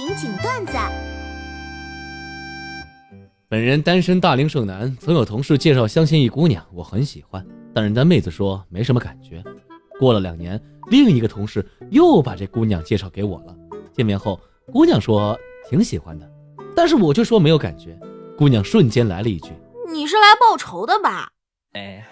情景段子。本人单身大龄剩男，曾有同事介绍相亲一姑娘，我很喜欢，但人家妹子说没什么感觉。过了两年，另一个同事又把这姑娘介绍给我了。见面后，姑娘说挺喜欢的，但是我就说没有感觉。姑娘瞬间来了一句：“你是来报仇的吧？”哎。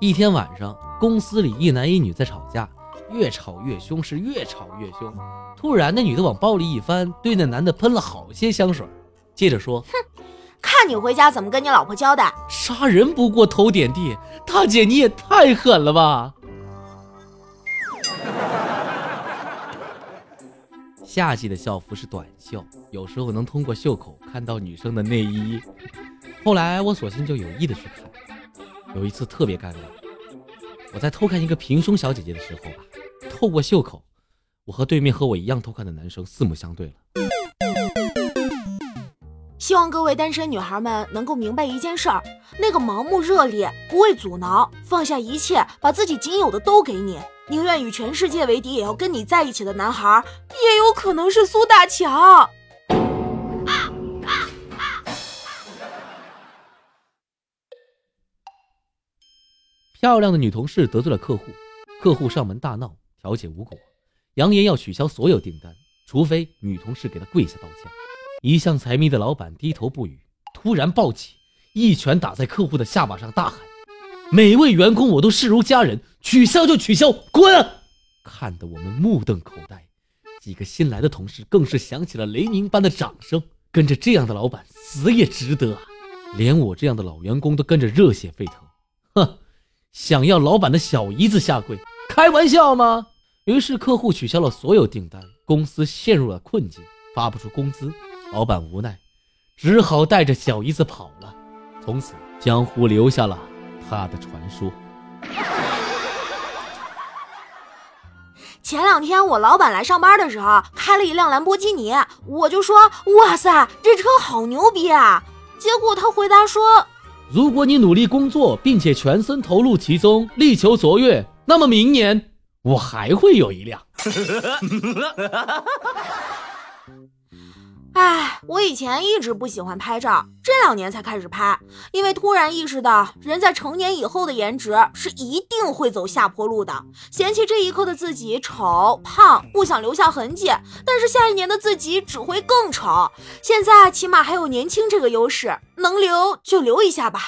一天晚上，公司里一男一女在吵架，越吵越凶，是越吵越凶。突然，那女的往包里一翻，对那男的喷了好些香水，接着说：“哼，看你回家怎么跟你老婆交代。”杀人不过头点地，大姐你也太狠了吧！夏季的校服是短袖，有时候能通过袖口看到女生的内衣。后来我索性就有意的去看。有一次特别尴尬，我在偷看一个平胸小姐姐的时候吧，透过袖口，我和对面和我一样偷看的男生四目相对了。希望各位单身女孩们能够明白一件事儿：那个盲目热烈、不畏阻挠、放下一切、把自己仅有的都给你，宁愿与全世界为敌也要跟你在一起的男孩，也有可能是苏大强。漂亮的女同事得罪了客户，客户上门大闹，调解无果，扬言要取消所有订单，除非女同事给他跪下道歉。一向财迷的老板低头不语，突然暴起，一拳打在客户的下巴上，大喊：“每位员工我都视如家人，取消就取消，滚！”看得我们目瞪口呆，几个新来的同事更是响起了雷鸣般的掌声。跟着这样的老板死也值得啊！连我这样的老员工都跟着热血沸腾，哼！想要老板的小姨子下跪？开玩笑吗？于是客户取消了所有订单，公司陷入了困境，发不出工资。老板无奈，只好带着小姨子跑了。从此，江湖留下了他的传说。前两天我老板来上班的时候，开了一辆兰博基尼，我就说：“哇塞，这车好牛逼啊！”结果他回答说。如果你努力工作，并且全身投入其中，力求卓越，那么明年我还会有一辆。哎，我以前一直不喜欢拍照，这两年才开始拍，因为突然意识到，人在成年以后的颜值是一定会走下坡路的。嫌弃这一刻的自己丑胖，不想留下痕迹，但是下一年的自己只会更丑。现在起码还有年轻这个优势，能留就留一下吧。